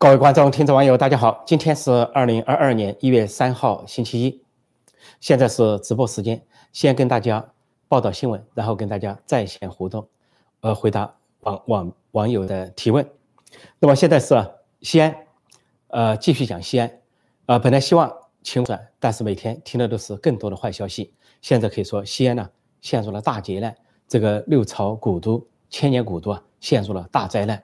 各位观众、听众、网友，大家好！今天是二零二二年一月三号，星期一，现在是直播时间。先跟大家报道新闻，然后跟大家在线互动，呃，回答网网网友的提问。那么现在是西安，呃，继续讲西安。呃，本来希望晴转，但是每天听的都是更多的坏消息。现在可以说，西安呢陷入了大劫难，这个六朝古都、千年古都啊，陷入了大灾难。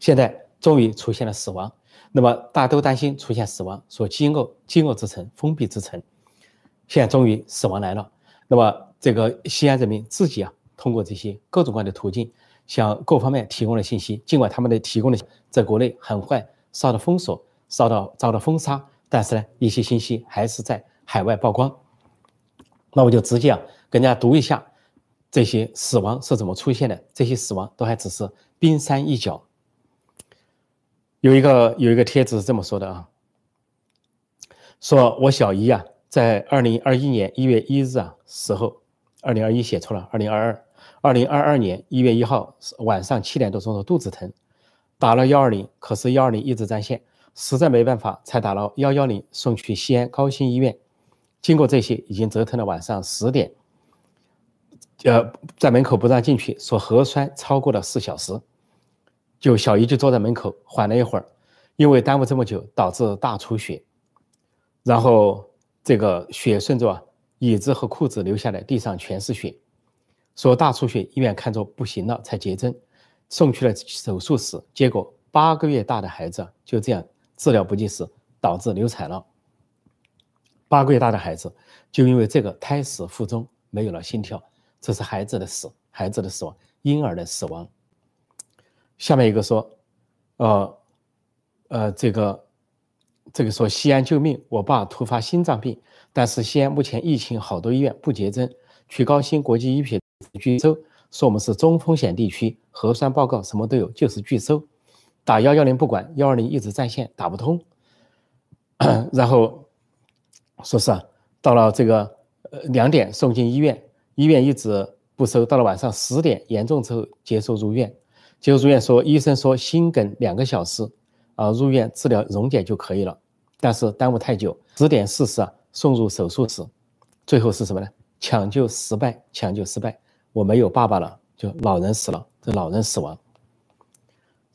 现在。终于出现了死亡，那么大家都担心出现死亡，说饥饿饥饿之城、封闭之城，现在终于死亡来了。那么这个西安人民自己啊，通过这些各种各样的途径，向各方面提供了信息。尽管他们的提供的在国内很快遭到封锁、遭到遭到封杀，但是呢，一些信息还是在海外曝光。那我就直接啊，跟大家读一下这些死亡是怎么出现的。这些死亡都还只是冰山一角。有一个有一个帖子是这么说的啊，说我小姨啊，在二零二一年一月一日啊时候，二零二一写错了，二零二二，二零二二年一月一号晚上七点多钟的肚子疼，打了幺二零，可是幺二零一直占线，实在没办法才打了幺幺零，送去西安高新医院，经过这些已经折腾了晚上十点，呃，在门口不让进去，说核酸超过了四小时。就小姨就坐在门口缓了一会儿，因为耽误这么久，导致大出血，然后这个血顺着椅子和裤子流下来，地上全是血。说大出血，医院看着不行了才结针，送去了手术室。结果八个月大的孩子就这样治疗不及时，导致流产了。八个月大的孩子就因为这个胎死腹中，没有了心跳，这是孩子的死，孩子的死亡，婴儿的死亡。下面一个说，呃，呃，这个，这个说西安救命，我爸突发心脏病，但是西安目前疫情好多医院不接诊，去高新国际医学拒收，说我们是中风险地区，核酸报告什么都有，就是拒收，打幺幺零不管，幺二零一直在线打不通，然后说是到了这个呃两点送进医院，医院一直不收，到了晚上十点严重之后接受入院。结果入院说，医生说心梗两个小时，啊，入院治疗溶解就可以了，但是耽误太久，十点四十啊送入手术室，最后是什么呢？抢救失败，抢救失败，我没有爸爸了，就老人死了，这老人死亡。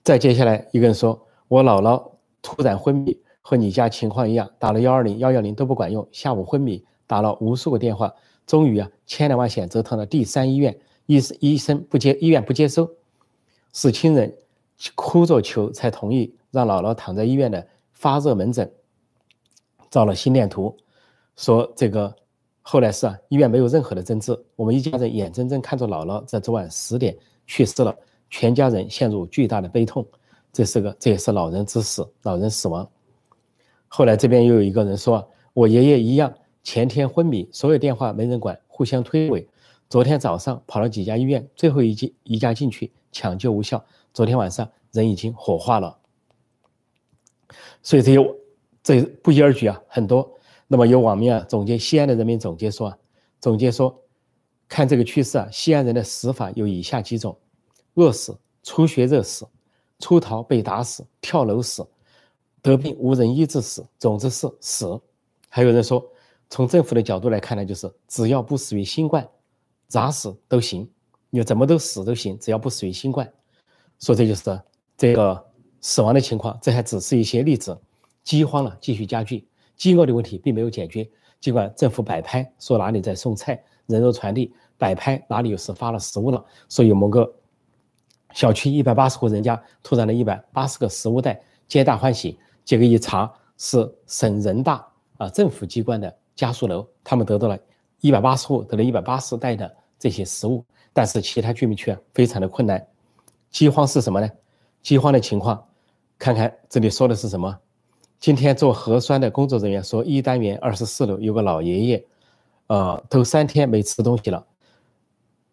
再接下来一个人说，我姥姥突然昏迷，和你家情况一样，打了幺二零幺幺零都不管用，下午昏迷，打了无数个电话，终于啊千两万险折腾了第三医院，医医生不接，医院不接收。是亲人哭着求才同意让姥姥躺在医院的发热门诊，照了心电图，说这个后来是啊，医院没有任何的诊治，我们一家人眼睁睁看着姥姥在昨晚十点去世了，全家人陷入巨大的悲痛。这是个，这也是老人之死，老人死亡。后来这边又有一个人说，我爷爷一样，前天昏迷，所有电话没人管，互相推诿，昨天早上跑了几家医院，最后一进一家进去。抢救无效，昨天晚上人已经火化了。所以这些这不一而举啊，很多。那么有网民啊总结，西安的人民总结说啊，总结说，看这个趋势啊，西安人的死法有以下几种：饿死、出血热死、出逃被打死、跳楼死、得病无人医治死。总之是死。还有人说，从政府的角度来看呢，就是只要不死于新冠，咋死都行。你怎么都死都行，只要不死于新冠。说这就是这个死亡的情况，这还只是一些例子。饥荒了，继续加剧，饥饿的问题并没有解决。尽管政府摆拍说哪里在送菜，人肉传递，摆拍哪里又是发了食物了，说有某个小区一百八十户人家突然的一百八十个食物袋，皆大欢喜。结果一查是省人大啊政府机关的家属楼，他们得到了一百八十户得了一百八十袋的这些食物。但是其他居民区啊，非常的困难。饥荒是什么呢？饥荒的情况，看看这里说的是什么。今天做核酸的工作人员说，一单元二十四楼有个老爷爷，呃，都三天没吃东西了。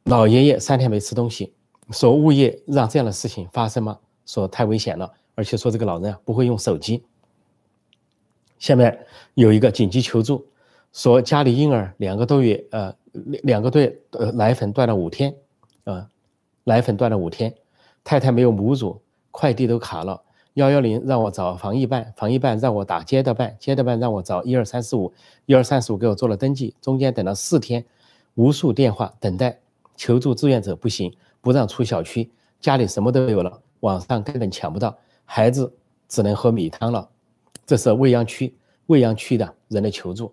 老爷爷三天没吃东西，说物业让这样的事情发生吗？说太危险了，而且说这个老人啊不会用手机。下面有一个紧急求助，说家里婴儿两个多月，呃。两两个月，呃，奶粉断了五天，啊，奶粉断了五天，太太没有母乳，快递都卡了，幺幺零让我找防疫办，防疫办让我打街道办，街道办让我找一二三四五，一二三四五给我做了登记，中间等了四天，无数电话等待求助志愿者不行，不让出小区，家里什么都有了，网上根本抢不到，孩子只能喝米汤了。这是未央区未央区的人的求助。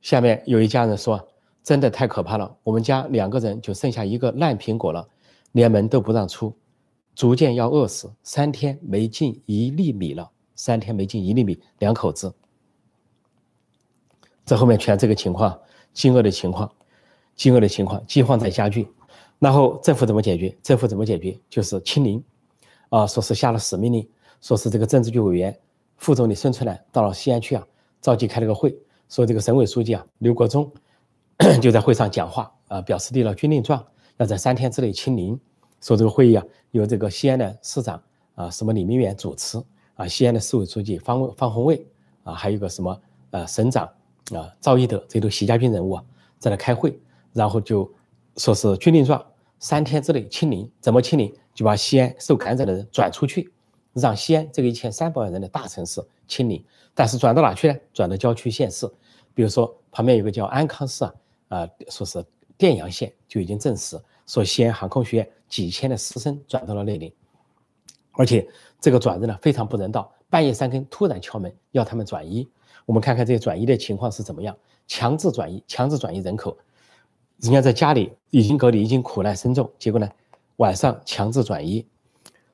下面有一家人说，真的太可怕了，我们家两个人就剩下一个烂苹果了，连门都不让出。逐渐要饿死，三天没进一粒米了，三天没进一粒米，两口子。这后面全这个情况，饥饿的情况，饥饿的情况，饥荒在加剧。然后政府怎么解决？政府怎么解决？就是清零，啊，说是下了死命令，说是这个政治局委员、副总理孙春兰到了西安去啊，召集开了个会，说这个省委书记啊刘国中 就在会上讲话啊，表示立了军令状，要在三天之内清零。说这个会议啊，由这个西安的市长啊，什么李明远主持啊，西安的市委书记方方红卫啊，还有个什么呃省长啊赵一德，这都习家军人物啊，在那开会，然后就说是军令状，三天之内清零，怎么清零？就把西安受感染的人转出去，让西安这个一千三百万人的大城市清零。但是转到哪去呢？转到郊区县市，比如说旁边有个叫安康市啊，啊，说是电阳县就已经证实。说西安航空学院几千的师生转到了那里，而且这个转的呢非常不人道，半夜三更突然敲门要他们转移。我们看看这些转移的情况是怎么样，强制转移，强制转移人口，人家在家里已经隔离，已经苦难深重，结果呢晚上强制转移。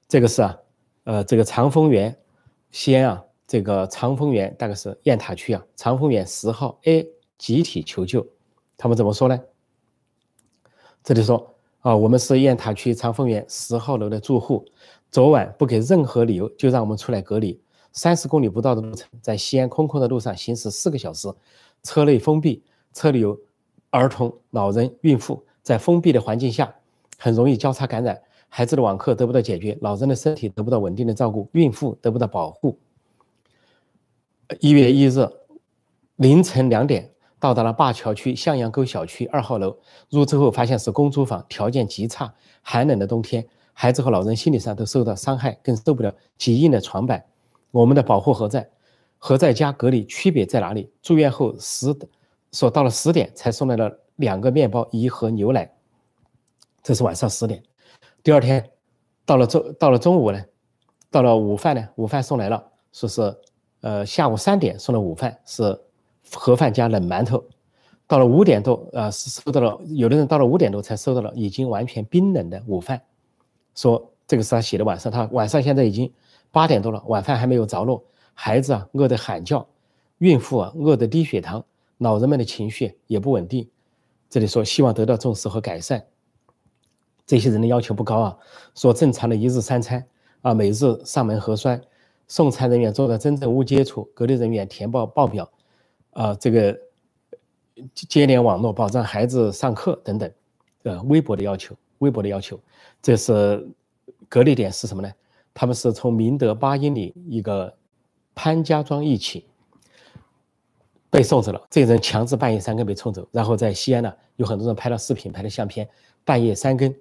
这个是啊，呃，这个长丰园，西安啊，这个长丰园大概是雁塔区啊，长丰园十号 A 集体求救，他们怎么说呢？这里说。啊，我们是雁塔区长丰园十号楼的住户，昨晚不给任何理由就让我们出来隔离，三十公里不到的路程，在西安空旷的路上行驶四个小时，车内封闭，车里有儿童、老人、孕妇，在封闭的环境下很容易交叉感染，孩子的网课得不到解决，老人的身体得不到稳定的照顾，孕妇得不到保护。一月一日凌晨两点。到达了灞桥区向阳沟小区二号楼，入住后发现是公租房，条件极差。寒冷的冬天，孩子和老人心理上都受到伤害，更受不了极硬的床板。我们的保护何在？和在家隔离区别在哪里？住院后十，说到了十点才送来了两个面包一盒牛奶，这是晚上十点。第二天到了中到了中午呢，到了午饭呢，午饭送来了，说是呃下午三点送的午饭是。盒饭加冷馒头，到了五点多，呃，收到了。有的人到了五点多才收到了已经完全冰冷的午饭，说这个是他写的晚上，他晚上现在已经八点多了，晚饭还没有着落，孩子啊饿得喊叫，孕妇啊饿得低血糖，老人们的情绪也不稳定。这里说希望得到重视和改善，这些人的要求不高啊，说正常的一日三餐啊，每日上门核酸，送餐人员做到真正无接触，隔离人员填报报表。啊，这个接连网络保障孩子上课等等，呃，微博的要求，微博的要求，这是隔离点是什么呢？他们是从明德八英里一个潘家庄一起被送走了，这人强制半夜三更被送走，然后在西安呢，有很多人拍了视频，拍了相片，半夜三更，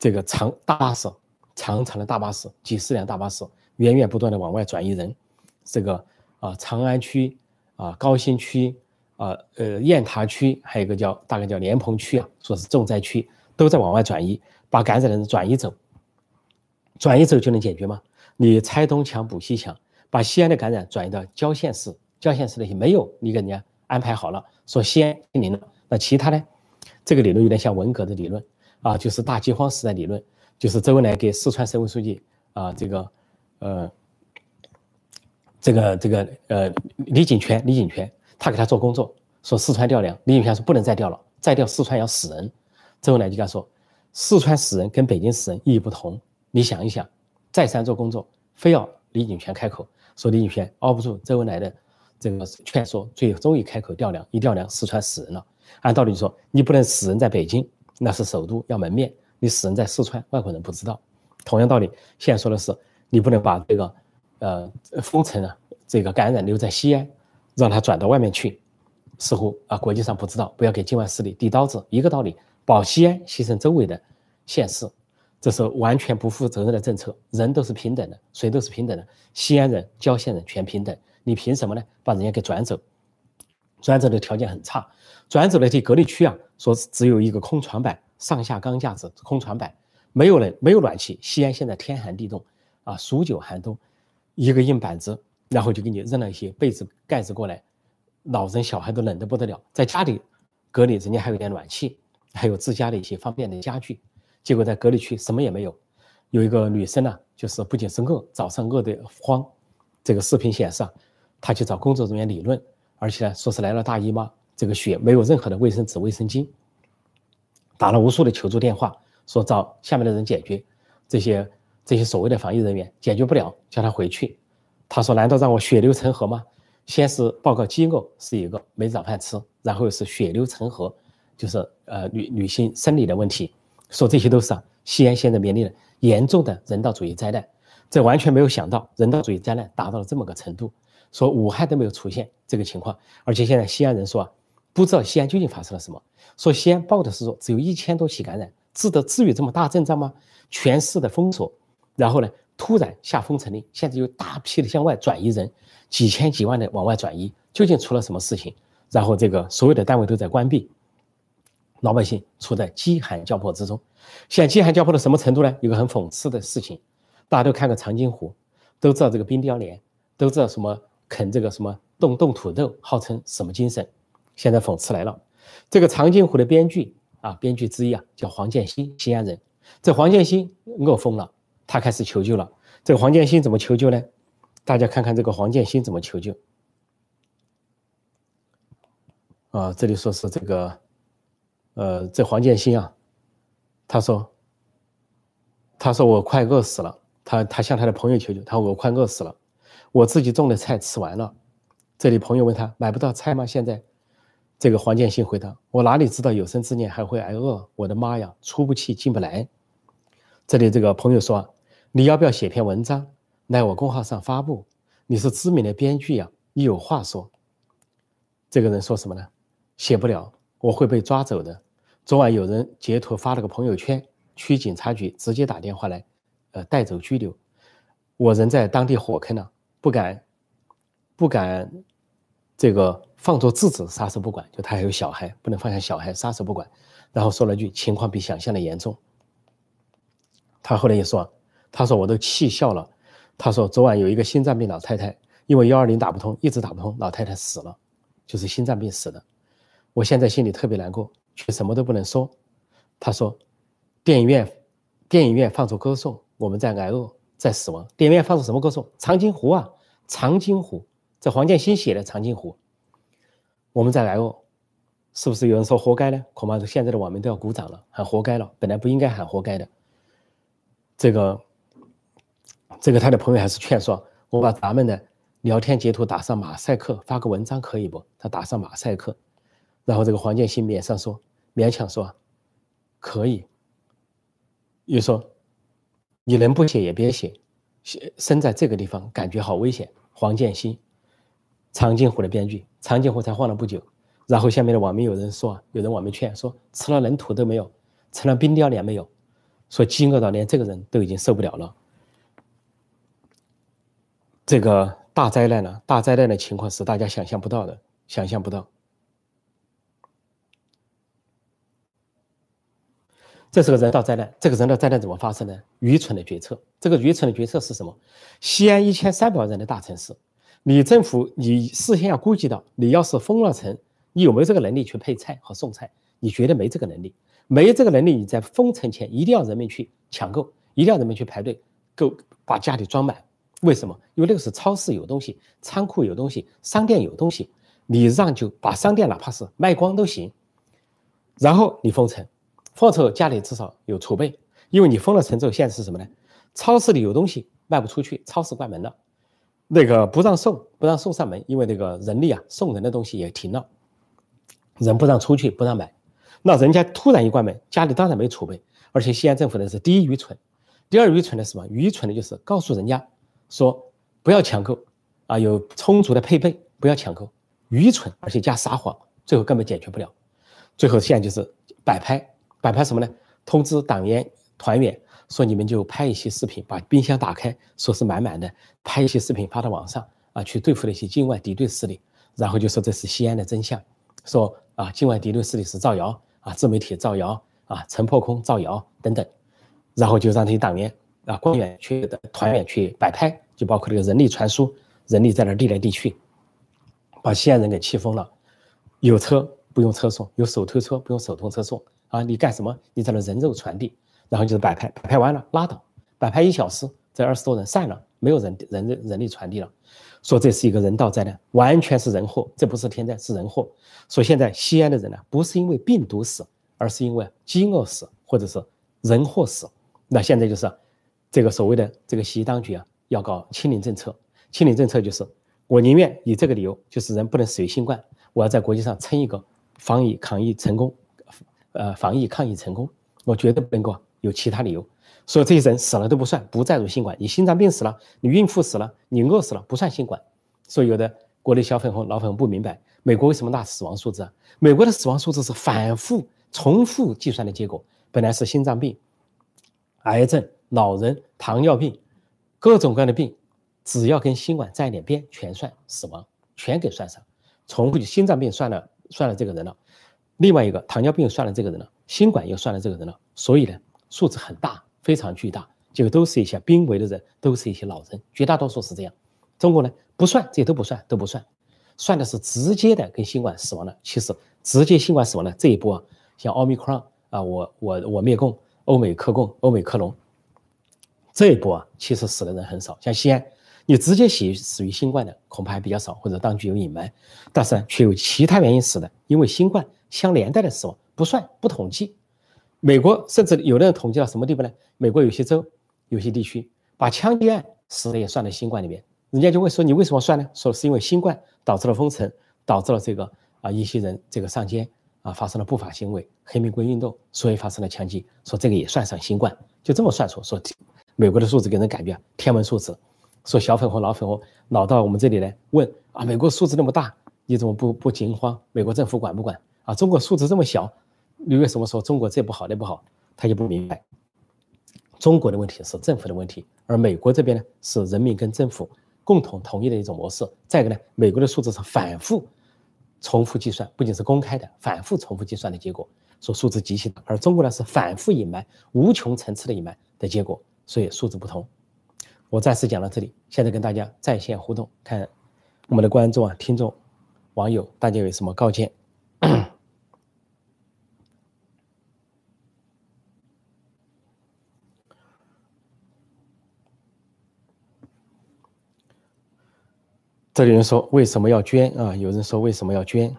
这个长大巴士，长长的大巴士，几十辆大巴士，源源不断的往外转移人，这个啊，长安区。啊，高新区，啊，呃，雁塔区，还有一个叫大概叫莲蓬区啊，说是重灾区，都在往外转移，把感染的人转移走，转移走就能解决吗？你拆东墙补西墙，把西安的感染转移到郊县市，郊县市那些没有，你给人家安排好了，说西安清零了，那其他呢？这个理论有点像文革的理论啊，就是大饥荒时代理论，就是周恩来给四川省委书记啊，这个，呃。这个这个呃，李井泉，李井泉，他给他做工作，说四川调粮，李井泉说不能再调了，再调四川要死人。周恩来就跟他说，四川死人跟北京死人意义不同，你想一想，再三做工作，非要李井泉开口，说李井泉熬不住周恩来的这个劝说，最终于开口调粮，一调粮四川死人了。按道理说，你不能死人在北京，那是首都要门面，你死人在四川，外国人不知道。同样道理，现在说的是，你不能把这个。呃，封城啊，这个感染留在西安，让他转到外面去，似乎啊，国际上不知道，不要给境外势力递刀子，一个道理，保西安，牺牲周围的县市，这是完全不负责任的政策。人都是平等的，谁都是平等的。西安人、郊县人全平等，你凭什么呢？把人家给转走？转走的条件很差，转走的这隔离区啊，说只有一个空床板，上下钢架子，空床板，没有人，没有暖气。西安现在天寒地冻啊，数九寒冬，一个硬板子，然后就给你扔了一些被子盖子过来，老人小孩都冷得不得了。在家里隔离，人家还有点暖气，还有自家的一些方便的家具。结果在隔离区什么也没有，有一个女生呢，就是不仅是饿，早上饿得慌。这个视频显示啊，她去找工作人员理论，而且呢，说是来了大姨妈，这个血没有任何的卫生纸、卫生巾，打了无数的求助电话，说找下面的人解决。这些这些所谓的防疫人员解决不了，叫他回去。他说：“难道让我血流成河吗？”先是报告饥饿是一个没早饭吃，然后是血流成河，就是呃女女性生理的问题。说这些都是啊，西安现在面临的严重的人道主义灾难，这完全没有想到人道主义灾难达到了这么个程度。说武汉都没有出现这个情况，而且现在西安人说啊，不知道西安究竟发生了什么。说西安报的是说只有一千多起感染，治得至于这么大阵仗吗？全市的封锁，然后呢突然下封城令，现在有大批的向外转移人，几千几万的往外转移，究竟出了什么事情？然后这个所有的单位都在关闭。老百姓处在饥寒交迫之中，现在饥寒交迫到什么程度呢？有个很讽刺的事情，大家都看过长津湖，都知道这个冰雕连，都知道什么啃这个什么冻冻土豆，号称什么精神？现在讽刺来了，这个长津湖的编剧啊，编剧之一啊，叫黄建新，西安人。这黄建新饿疯了，他开始求救了。这个黄建新怎么求救呢？大家看看这个黄建新怎么求救。啊，这里说是这个。呃，这黄建新啊，他说，他说我快饿死了，他他向他的朋友求救，他说我快饿死了，我自己种的菜吃完了。这里朋友问他买不到菜吗？现在，这个黄建新回答：我哪里知道有生之年还会挨饿？我的妈呀，出不去进不来。这里这个朋友说：你要不要写篇文章来我公号上发布？你是知名的编剧呀，你有话说。这个人说什么呢？写不了。我会被抓走的。昨晚有人截图发了个朋友圈，区警察局直接打电话来，呃，带走拘留。我人在当地火坑呢，不敢，不敢，这个放作自子，撒手不管。就他还有小孩，不能放下小孩，撒手不管。然后说了句：“情况比想象的严重。”他后来也说：“他说我都气笑了。他说昨晚有一个心脏病老太太，因为幺二零打不通，一直打不通，老太太死了，就是心脏病死的。”我现在心里特别难过，却什么都不能说。他说：“电影院，电影院放出歌颂，我们在挨饿，在死亡。电影院放出什么歌颂？长津湖啊，长津湖，这黄建新写的长津湖。我们在挨饿，是不是有人说活该呢？恐怕是现在的网民都要鼓掌了，喊活该了。本来不应该喊活该的。这个，这个他的朋友还是劝说，我把咱们的聊天截图打上马赛克，发个文章可以不？他打上马赛克。然后这个黄建新勉上说，勉强说，可以。又说，你能不写也别写，写生在这个地方感觉好危险。黄建新，长津湖的编剧，长津湖才晃了不久。然后下面的网民有人说，有人网民劝说，吃了人土都没有，吃了冰雕连没有，说饥饿到连这个人都已经受不了了。这个大灾难呢，大灾难的情况是大家想象不到的，想象不到。这是个人道灾难，这个人道灾难怎么发生呢？愚蠢的决策。这个愚蠢的决策是什么？西安一千三百万人的大城市，你政府你事先要估计到，你要是封了城，你有没有这个能力去配菜和送菜？你觉得没这个能力？没这个能力，你在封城前一定要人民去抢购，一定要人民去排队，够把家里装满。为什么？因为那个是超市有东西，仓库有东西，商店有东西，你让就把商店哪怕是卖光都行，然后你封城。封城家里至少有储备，因为你封了城之后，现在是什么呢？超市里有东西卖不出去，超市关门了，那个不让送，不让送上门，因为那个人力啊，送人的东西也停了，人不让出去，不让买，那人家突然一关门，家里当然没储备，而且西安政府的是第一愚蠢，第二愚蠢的是什么？愚蠢的就是告诉人家说不要抢购啊，有充足的配备，不要抢购，愚蠢，而且加撒谎，最后根本解决不了，最后现在就是摆拍。摆拍什么呢？通知党员团员说你们就拍一些视频，把冰箱打开，说是满满的，拍一些视频发到网上啊，去对付那些境外敌对势力，然后就说这是西安的真相，说啊境外敌对势力是造谣啊，自媒体造谣啊，陈破空造谣等等，然后就让这些党员啊官员去的团员去摆拍，就包括这个人力传输，人力在那递来递去，把西安人给气疯了，有车不用车送，有手推车不用手动车送。啊，你干什么？你在那人肉传递，然后就是摆拍，摆拍完了拉倒，摆拍一小时，这二十多人散了，没有人人人力传递了。说这是一个人道灾难，完全是人祸，这不是天灾，是人祸。说现在西安的人呢，不是因为病毒死，而是因为饥饿死，或者是人祸死。那现在就是这个所谓的这个西医当局啊，要搞清零政策。清零政策就是我宁愿以这个理由，就是人不能死于新冠，我要在国际上称一个防疫抗疫成功。呃，防疫抗疫成功，我绝对不能够有其他理由。所以这些人死了都不算，不再入新冠。你心脏病死了，你孕妇死了，你饿死了，不算新冠。所以有的国内小粉红、老粉红不明白，美国为什么拿死亡数字啊？美国的死亡数字是反复、重复计算的结果。本来是心脏病、癌症、老人、糖尿病，各种各样的病，只要跟新冠沾一点边，全算死亡，全给算上。重复就心脏病算了，算了这个人了。另外一个糖尿病算了这个人了，新冠又算了这个人了，所以呢数字很大，非常巨大，就都是一些濒危的人，都是一些老人，绝大多数是这样。中国呢不算，这些都不算，都不算，算的是直接的跟新冠死亡的。其实直接新冠死亡的这一波，啊像奥密克戎啊，我我我灭共，欧美克共，欧美克隆，这一波啊，其实死的人很少。像西安，你直接死死于新冠的恐怕还比较少，或者当局有隐瞒，但是却有其他原因死的，因为新冠。相连带的死亡不算不统计，美国甚至有的人统计到什么地步呢？美国有些州、有些地区把枪击案死的也算在新冠里面，人家就会说你为什么算呢？说是因为新冠导致了封城，导致了这个啊一些人这个上街啊发生了不法行为，黑玫瑰运动，所以发生了枪击，说这个也算上新冠，就这么算出说美国的数字给人感觉天文数字，说小粉红老粉红老到我们这里来问啊，美国数字那么大，你怎么不不惊慌？美国政府管不管？啊，中国数字这么小，你为什么说中国这不好那不好？他就不明白，中国的问题是政府的问题，而美国这边呢是人民跟政府共同同意的一种模式。再一个呢，美国的数字是反复重复计算，不仅是公开的，反复重复计算的结果，说数字极其大，而中国呢是反复隐瞒、无穷层次的隐瞒的结果，所以数字不同。我暂时讲到这里，现在跟大家在线互动，看我们的观众啊、听众、网友，大家有什么高见？这里人说为什么要捐啊？有人说为什么要捐？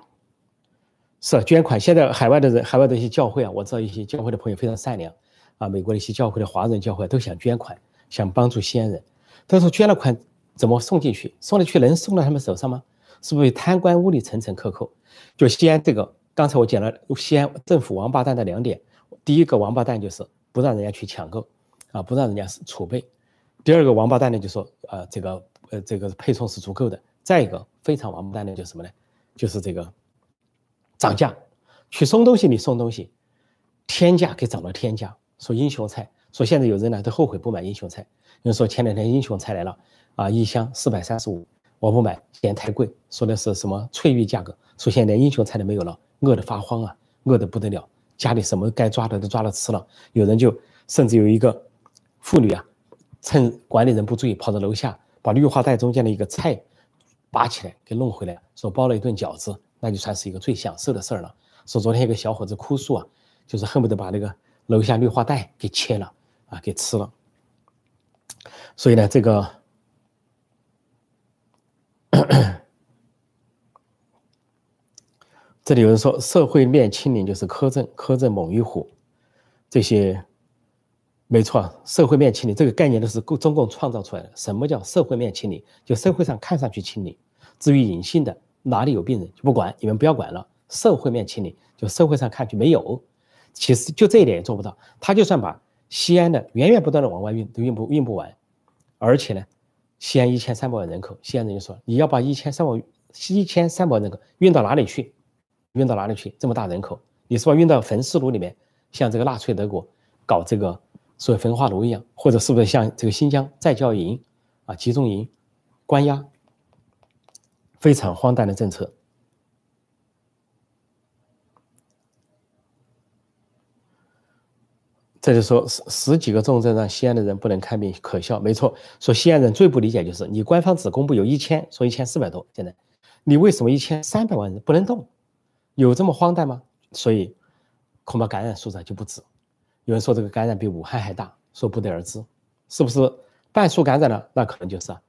是捐款。现在海外的人，海外的一些教会啊，我知道一些教会的朋友非常善良啊。美国的一些教会的华人教会都想捐款，想帮助西安人。但是捐了款怎么送进去？送了去能送到他们手上吗？是不是贪官污吏层层克扣？就西安这个，刚才我讲了西安政府王八蛋的两点：第一个王八蛋就是不让人家去抢购啊，不让人家储备；第二个王八蛋呢，就说啊，这个呃这个配送是足够的。再一个非常王八蛋的就是什么呢？就是这个涨价，去送东西你送东西，天价给涨到天价。说英雄菜，说现在有人呢都后悔不买英雄菜。有人说前两天英雄菜来了啊，一箱四百三十五，我不买嫌太贵。说的是什么翠玉价格？说现在连英雄菜都没有了，饿得发慌啊，饿得不得了，家里什么该抓的都抓了吃了。有人就甚至有一个妇女啊，趁管理人不注意，跑到楼下把绿化带中间的一个菜。拔起来给弄回来，说包了一顿饺子，那就算是一个最享受的事儿了。说昨天一个小伙子哭诉啊，就是恨不得把那个楼下绿化带给切了啊，给吃了。所以呢，这个 这里有人说社会面清零就是苛政，苛政猛于虎，这些没错，社会面清理这个概念都是共中共创造出来的。什么叫社会面清理？就社会上看上去清理。至于隐性的哪里有病人就不管，你们不要管了。社会面清理，就社会上看去没有，其实就这一点也做不到。他就算把西安的源源不断的往外运，都运不运不完。而且呢，西安一千三百万人口，西安人就说你要把一千三百一千三百万人口运到哪里去？运到哪里去？这么大人口，你是吧？运到焚尸炉里面，像这个纳粹德国搞这个所谓焚化炉一样，或者是不是像这个新疆再教育营啊、集中营关押，非常荒诞的政策。这就说十十几个重症让西安的人不能看病，可笑。没错，说西安人最不理解就是你官方只公布有一千，说一千四百多，现在你为什么一千三百万人不能动？有这么荒诞吗？所以恐怕感染数字就不止。有人说这个感染比武汉还大，说不得而知，是不是半数感染了？那可能就是啊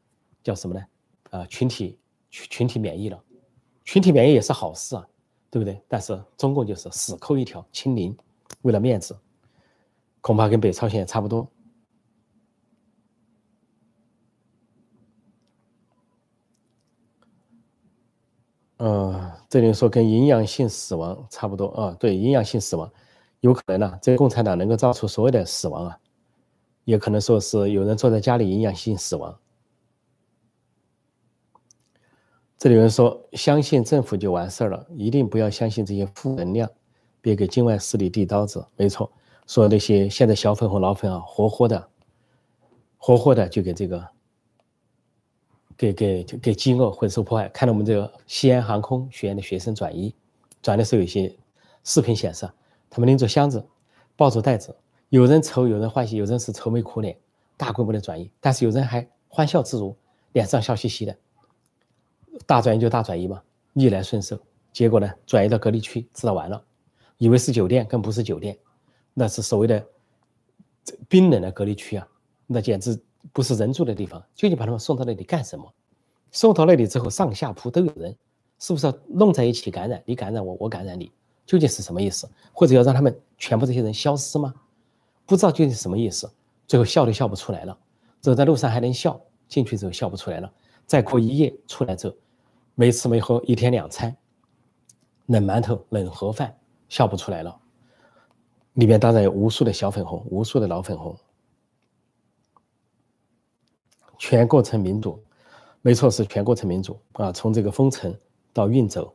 叫什么呢？呃，群体群群体免疫了，群体免疫也是好事啊，对不对？但是中共就是死抠一条清零，为了面子。恐怕跟北朝鲜也差不多。嗯，这里说跟营养性死亡差不多啊，对，营养性死亡有可能呢。这个共产党能够造出所有的死亡啊，也可能说是有人坐在家里营养性死亡。这里有人说相信政府就完事儿了，一定不要相信这些负能量，别给境外势力递刀子。没错。说那些现在小粉红老粉啊，活活的，活活的就给这个，给给给饥饿或者受迫害。看到我们这个西安航空学院的学生转移，转的时候有些视频显示，他们拎着箱子，抱着袋子，有人愁，有人欢喜，有人是愁眉苦脸，大规模的转移，但是有人还欢笑自如，脸上笑嘻嘻的。大转移就大转移嘛，逆来顺受。结果呢，转移到隔离区，知道完了，以为是酒店，更不是酒店。那是所谓的冰冷的隔离区啊，那简直不是人住的地方。究竟把他们送到那里干什么？送到那里之后，上下铺都有人，是不是要弄在一起感染？你感染我，我感染你，究竟是什么意思？或者要让他们全部这些人消失吗？不知道究竟是什么意思。最后笑都笑不出来了。走在路上还能笑，进去之后笑不出来了。再过一夜出来之后，没吃没喝，一天两餐，冷馒头、冷盒饭，笑不出来了。里面当然有无数的小粉红，无数的老粉红，全过程民主，没错，是全过程民主啊！从这个封城到运走，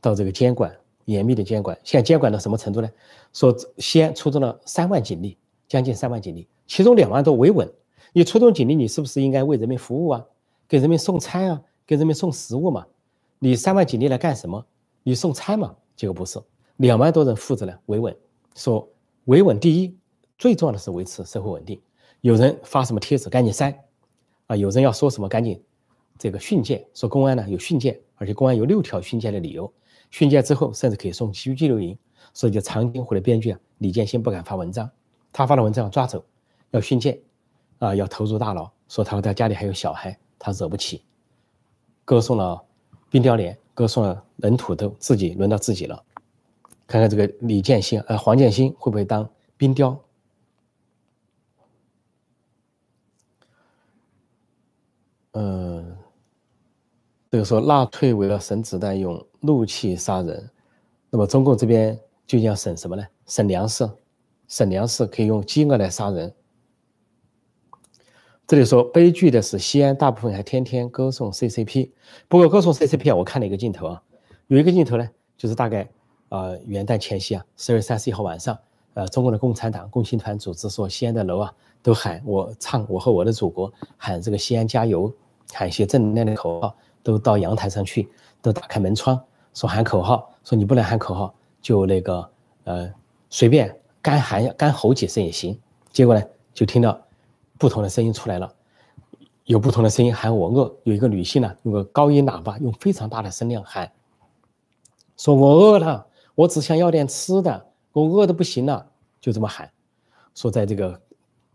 到这个监管严密的监管，现在监管到什么程度呢？说西安出动了三万警力，将近三万警力，其中两万多维稳。你出动警力，你是不是应该为人民服务啊？给人民送餐啊？给人民送食物嘛？你三万警力来干什么？你送餐嘛？结果不是，两万多人负责呢维稳。说维稳第一，最重要的是维持社会稳定。有人发什么帖子，赶紧删啊！有人要说什么，赶紧这个训诫。说公安呢有训诫，而且公安有六条训诫的理由。训诫之后，甚至可以送拘拘留营。所以就长津湖的编剧啊，李建新不敢发文章，他发了文章要抓走，要训诫啊，要投入大牢。说他他家里还有小孩，他惹不起。歌颂了冰雕连，歌颂了冷土豆，自己轮到自己了。看看这个李建新，呃，黄建新会不会当冰雕？嗯，这个说纳粹为了省子弹用怒气杀人，那么中共这边究竟要省什么呢？省粮食，省粮食可以用饥饿来杀人。这里说悲剧的是西安大部分还天天歌颂 CCP，不过歌颂 CCP 啊，我看了一个镜头啊，有一个镜头呢，就是大概。呃，元旦前夕啊，十月三十一号晚上，呃，中国的共产党共青团组织说，西安的楼啊，都喊我唱我和我的祖国，喊这个西安加油，喊一些正能量的口号，都到阳台上去，都打开门窗，说喊口号，说你不能喊口号，就那个呃，随便干喊干吼几声也行。结果呢，就听到不同的声音出来了，有不同的声音喊我饿，有一个女性呢，用个高音喇叭，用非常大的声量喊，说我饿了。我只想要点吃的，我饿的不行了，就这么喊，说在这个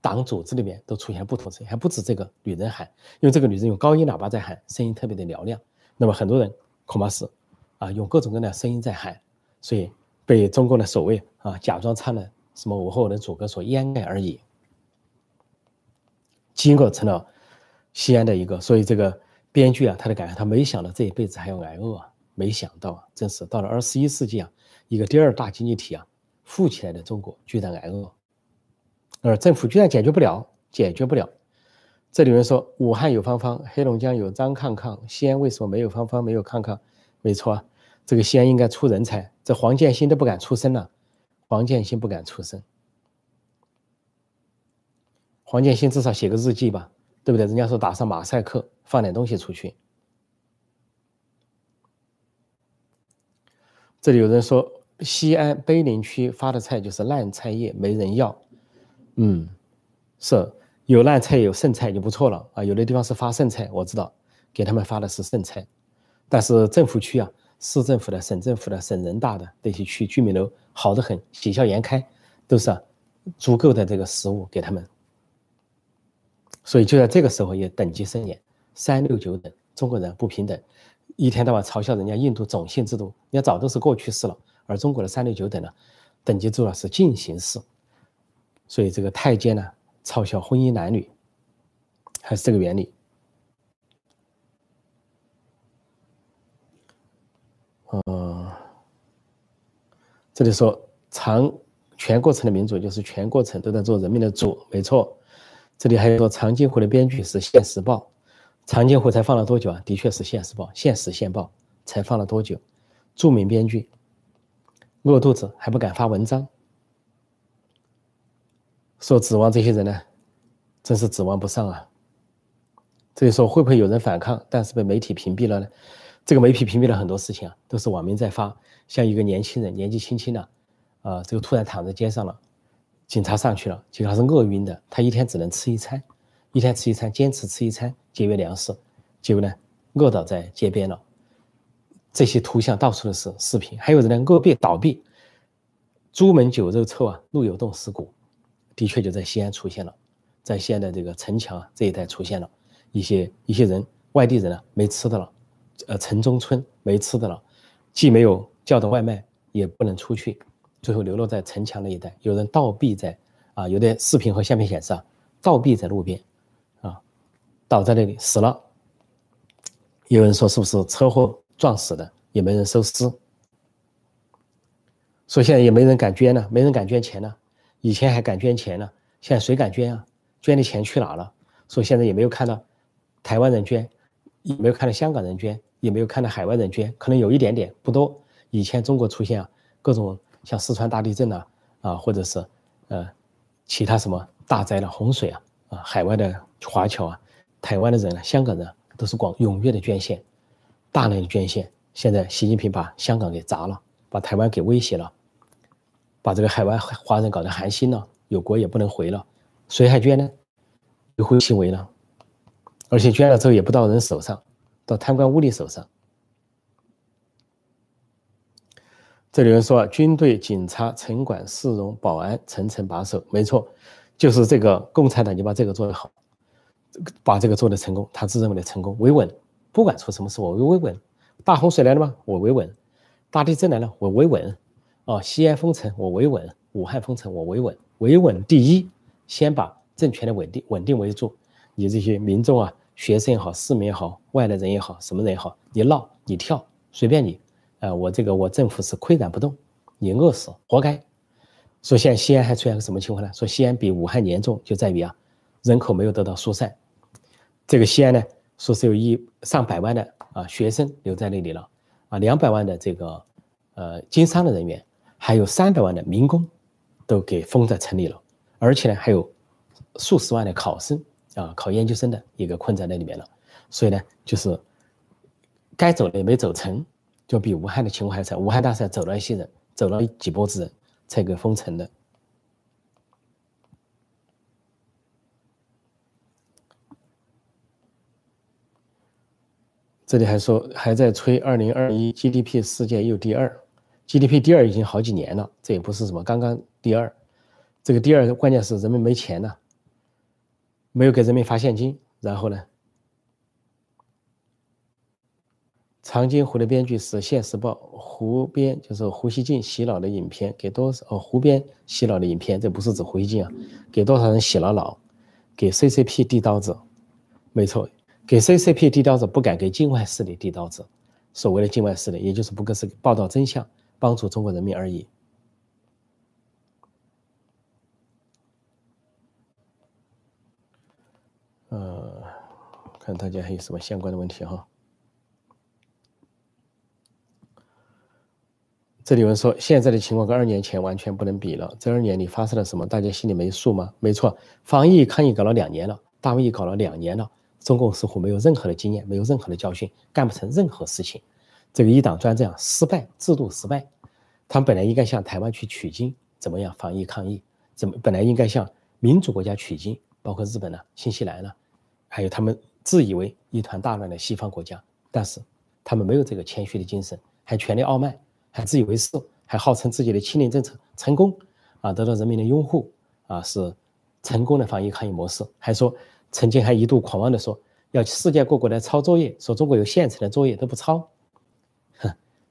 党组织里面都出现不同声音，还不止这个女人喊，因为这个女人用高音喇叭在喊，声音特别的嘹亮。那么很多人恐怕是啊，用各种各样的声音在喊，所以被中共的守卫啊假装唱的什么我和我的祖国所掩盖而已。饥饿成了西安的一个，所以这个编剧啊，他的感觉，他没想到这一辈子还要挨饿啊，没想到啊，真是到了二十一世纪啊。一个第二大经济体啊，富起来的中国居然挨饿，而政府居然解决不了，解决不了。这里面说武汉有芳芳，黑龙江有张康康，西安为什么没有芳芳，没有康康？没错啊，这个西安应该出人才，这黄建新都不敢出声了，黄建新不敢出声。黄建新至少写个日记吧，对不对？人家说打上马赛克，放点东西出去。这里有人说，西安碑林区发的菜就是烂菜叶，没人要。嗯，是有烂菜有剩菜就不错了啊。有的地方是发剩菜，我知道，给他们发的是剩菜。但是政府区啊，市政府的、省政府的、省人大的这些区居民楼好的很，喜笑颜开，都是足够的这个食物给他们。所以就在这个时候也等级森严，三六九等，中国人不平等，一天到晚嘲笑人家印度种姓制度，人家早都是过去式了。而中国的三六九等呢，等级制度是进行式。所以这个太监呢嘲笑婚姻男女，还是这个原理。呃，这里说长全过程的民主就是全过程都在做人民的主，没错。这里还有说，长津湖的编剧是《现时报》，长津湖才放了多久啊？的确是《现时报》，现实现报才放了多久？著名编剧饿肚子还不敢发文章，说指望这些人呢，真是指望不上啊。这里说会不会有人反抗，但是被媒体屏蔽了呢？这个媒体屏蔽了很多事情啊，都是网民在发。像一个年轻人，年纪轻轻的，啊，这个突然躺在街上了。警察上去了，结果他是饿晕的。他一天只能吃一餐，一天吃一餐，坚持吃一餐节约粮食。结果呢，饿倒在街边了。这些图像到处都是，视频还有人呢，饿毙倒闭。朱门酒肉臭啊，路有冻死骨，的确就在西安出现了，在西安的这个城墙这一带出现了一些一些人，外地人啊没吃的了，呃，城中村没吃的了，既没有叫的外卖，也不能出去。最后流落在城墙那一带，有人倒毙在啊，有的视频和相片显示啊，倒毙在路边，啊，倒在那里死了。有人说是不是车祸撞死的？也没人收尸。说现在也没人敢捐了，没人敢捐钱了。以前还敢捐钱呢，现在谁敢捐啊？捐的钱去哪了？说现在也没有看到台湾人捐，也没有看到香港人捐，也没有看到海外人捐，可能有一点点，不多。以前中国出现啊各种。像四川大地震呐，啊，或者是呃其他什么大灾了，洪水啊，啊，海外的华侨啊，台湾的人啊，香港人都是广踊跃的捐献，大量的捐献。现在习近平把香港给砸了，把台湾给威胁了，把这个海外华人搞得寒心了，有国也不能回了，谁还捐呢？有会行为了，而且捐了之后也不到人手上，到贪官污吏手上。这里人说，军队、警察、城管、市容、保安层层把守，没错，就是这个共产党就把这个做得好，把这个做得成功，他自认为的成功，维稳，不管出什么事，我维稳。大洪水来了吗？我维稳。大地震来了，我维稳。哦，西安封城，我维稳。武汉封城，我维稳。维稳第一，先把政权的稳定稳定为主。你这些民众啊，学生也好，市民也好，外来人也好，什么人也好，你闹你跳，随便你。啊，我这个我政府是岿然不动，你饿死活该。说现在西安还出现个什么情况呢？说西安比武汉严重，就在于啊，人口没有得到疏散。这个西安呢，说是有一上百万的啊学生留在那里了，啊两百万的这个呃经商的人员，还有三百万的民工，都给封在城里了。而且呢，还有数十万的考生啊，考研究生的也给困在那里面了。所以呢，就是该走的也没走成。就比武汉的情况还惨，武汉大赛走了一些人，走了几波子人才给封城的。这里还说还在吹二零二一 GDP 世界又第二，GDP 第二已经好几年了，这也不是什么刚刚第二，这个第二关键是人们没钱呢，没有给人民发现金，然后呢？长津湖的编剧是《现实报》，湖边就是胡锡进洗脑的影片，给多少哦？湖边洗脑的影片，这不是指胡锡进啊，给多少人洗了脑？给 CCP 递刀子，没错，给 CCP 递刀子，不敢给境外势力递刀子。所谓的境外势力，也就是不过是报道真相，帮助中国人民而已。呃，看大家还有什么相关的问题哈？这里有人说，现在的情况跟二年前完全不能比了。这二年里发生了什么？大家心里没数吗？没错，防疫抗疫搞了两年了，大瘟疫搞了两年了，中共似乎没有任何的经验，没有任何的教训，干不成任何事情。这个一党专政失败，制度失败。他们本来应该向台湾去取经，怎么样防疫抗疫？怎么本来应该向民主国家取经，包括日本呢、新西兰呢，还有他们自以为一团大乱的西方国家，但是他们没有这个谦虚的精神，还权力傲慢。还自以为是，还号称自己的清零政策成功，啊，得到人民的拥护，啊，是成功的防疫抗疫模式。还说曾经还一度狂妄的说要世界各国来抄作业，说中国有现成的作业都不抄，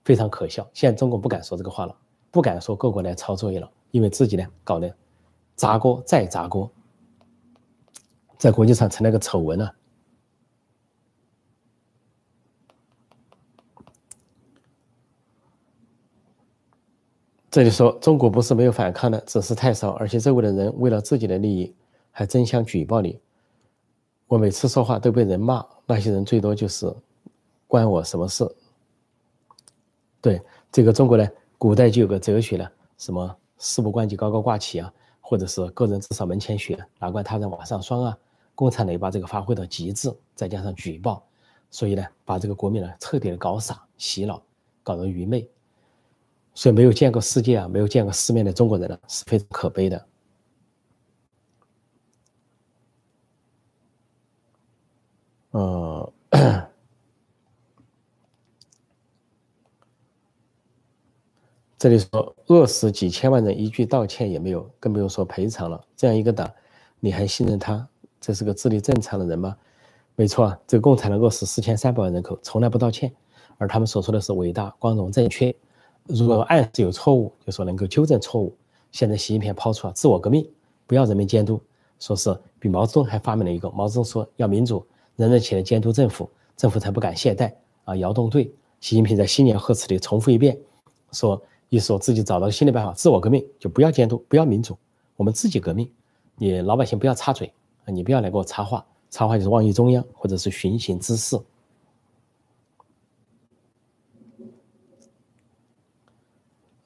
非常可笑。现在中国不敢说这个话了，不敢说各国来抄作业了，因为自己呢搞的砸锅再砸锅，在国际上成了个丑闻了。这里说中国不是没有反抗的，只是太少，而且周围的人为了自己的利益还争相举报你。我每次说话都被人骂，那些人最多就是关我什么事？对这个中国呢，古代就有个哲学了，什么事不关己高高挂起啊，或者是个人至少门前雪，哪管他人瓦上霜啊？共产党把这个发挥到极致，再加上举报，所以呢，把这个国民呢彻底的搞傻、洗脑，搞得愚昧。所以没有见过世界啊，没有见过世面的中国人呢，是非常可悲的。呃，这里说饿死几千万人，一句道歉也没有，更不用说赔偿了。这样一个党，你还信任他？这是个智力正常的人吗？没错啊，这个共产党饿死四千三百万人口，从来不道歉，而他们所说的是伟大、光荣、正确。如果暗示有错误，就说能够纠正错误。现在习近平抛出了自我革命，不要人民监督，说是比毛泽东还发明了一个。毛泽东说要民主，人人起来监督政府，政府才不敢懈怠啊，摇动队。习近平在新年贺词里重复一遍，说一说自己找到新的办法，自我革命就不要监督，不要民主，我们自己革命。你老百姓不要插嘴啊，你不要来给我插话，插话就是妄议中央或者是寻衅滋事。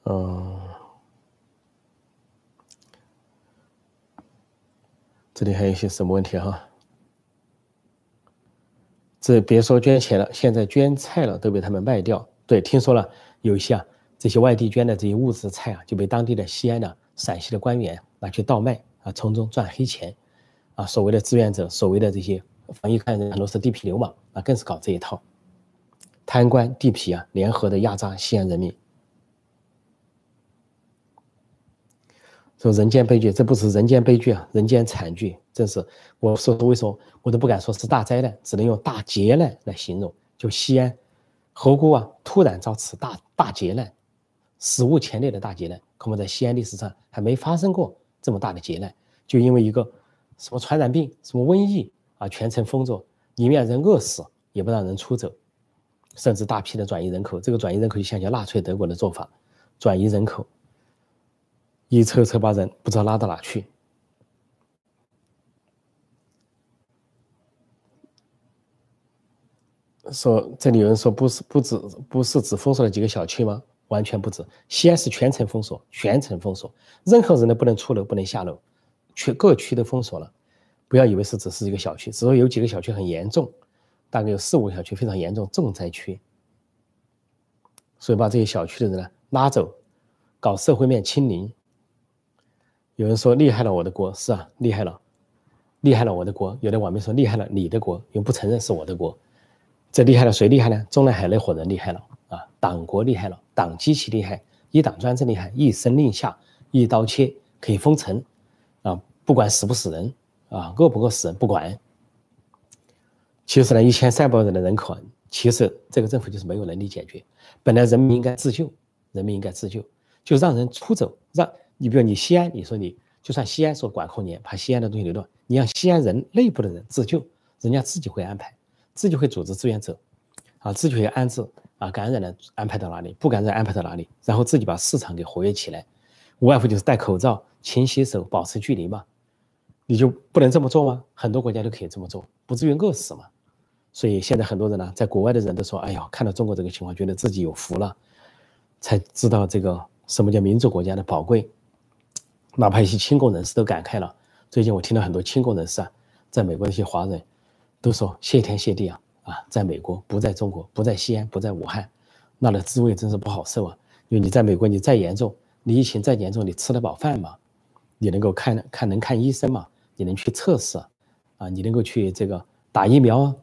嗯，这里还有一些什么问题哈？这别说捐钱了，现在捐菜了都被他们卖掉。对，听说了有一些啊，这些外地捐的这些物资菜啊，就被当地的西安的、陕西的官员拿去倒卖啊，从中赚黑钱啊。所谓的志愿者，所谓的这些防疫抗疫人很多是地痞流氓啊，更是搞这一套，贪官地痞啊，联合的压榨西安人民。说人间悲剧，这不是人间悲剧啊，人间惨剧，真是我说为什么我都不敢说是大灾难，只能用大劫难来形容。就西安侯姑啊，突然遭此大大劫难，史无前例的大劫难，恐怕在西安历史上还没发生过这么大的劫难。就因为一个什么传染病、什么瘟疫啊，全城封着，里面人饿死也不让人出走，甚至大批的转移人口。这个转移人口就像像纳粹德国的做法，转移人口。一车车把人不知道拉到哪去。说这里有人说不是不止不是只封锁了几个小区吗？完全不止，西安是全城封锁，全城封锁，任何人都不能出楼，不能下楼，区各区都封锁了。不要以为是只是一个小区，只说有几个小区很严重，大概有四五个小区非常严重，重灾区。所以把这些小区的人呢拉走，搞社会面清零。有人说厉害了我的国是啊，厉害了，厉害了我的国。有的网民说厉害了你的国，又不承认是我的国。这厉害了谁厉害呢？中南海那伙人厉害了，党国厉害了，党机器厉害，一党专政厉害，一声令下，一刀切可以封城啊，不管死不死人啊，饿不饿死人不管。其实呢，一千三百万人的人口，其实这个政府就是没有能力解决。本来人民应该自救，人民应该自救，就让人出走，让。你比如你西安，你说你就算西安说管控严，把西安的东西流动，你让西安人内部的人自救，人家自己会安排，自己会组织志愿者，啊，自己会安置啊，感染的安排到哪里，不感染安排到哪里，然后自己把市场给活跃起来，无外乎就是戴口罩、勤洗手、保持距离嘛，你就不能这么做吗？很多国家都可以这么做，不至于饿死嘛。所以现在很多人呢，在国外的人都说，哎呦，看到中国这个情况，觉得自己有福了。才知道这个什么叫民主国家的宝贵。哪怕一些亲共人士都感慨了。最近我听到很多亲共人士啊，在美国的一些华人都说谢天谢地啊啊，在美国不在中国，不在西安，不在武汉，那的滋味真是不好受啊。因为你在美国，你再严重，你疫情再严重，你吃得饱饭吗？你能够看看能看医生吗？你能去测试啊？你能够去这个打疫苗啊？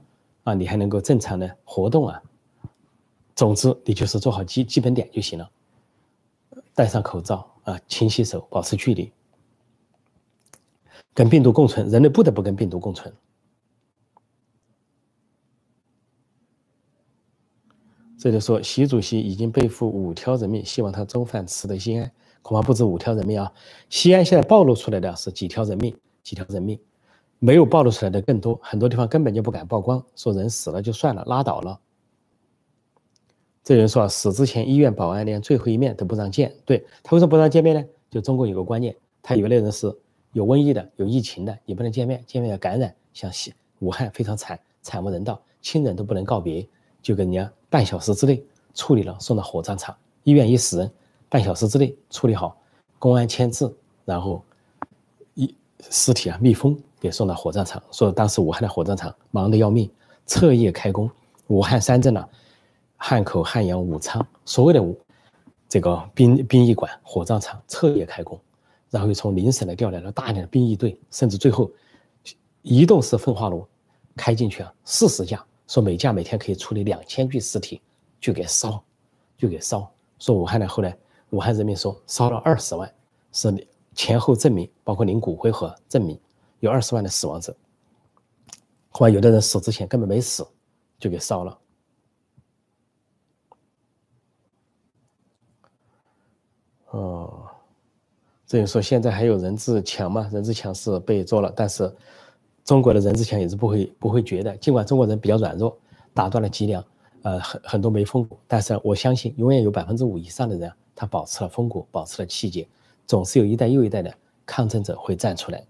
啊，你还能够正常的活动啊？总之，你就是做好基基本点就行了，戴上口罩啊，勤洗手，保持距离。跟病毒共存，人类不得不跟病毒共存。这就说，习主席已经背负五条人命，希望他中饭吃得心安。恐怕不止五条人命啊！西安现在暴露出来的是几条人命，几条人命，没有暴露出来的更多。很多地方根本就不敢曝光，说人死了就算了，拉倒了。这人说，死之前医院保安连最后一面都不让见。对他为什么不让见面呢？就中国有个观念，他以为那人是。有瘟疫的，有疫情的，也不能见面，见面要感染。像武汉非常惨，惨无人道，亲人都不能告别，就跟人家半小时之内处理了，送到火葬场。医院一死人，半小时之内处理好，公安签字，然后一尸体啊密封，给送到火葬场。说当时武汉的火葬场忙得要命，彻夜开工。武汉三镇啊，汉口、汉阳、武昌，所有的武这个殡殡仪馆、火葬场彻夜开工。然后又从邻省呢调来了大量的殡仪队，甚至最后移动式焚化炉开进去啊，四十架，说每架每天可以处理两千具尸体，就给烧，就给烧。说武汉呢，后来武汉人民说烧了二十万，是前后证明，包括领骨灰盒证明有二十万的死亡者。后来有的人死之前根本没死，就给烧了。哦。所以说，现在还有人质强吗？人质强是被做了，但是中国的人质墙也是不会不会绝的。尽管中国人比较软弱，打断了脊梁，呃，很很多没风骨，但是我相信，永远有百分之五以上的人，他保持了风骨，保持了气节，总是有一代又一代的抗争者会站出来。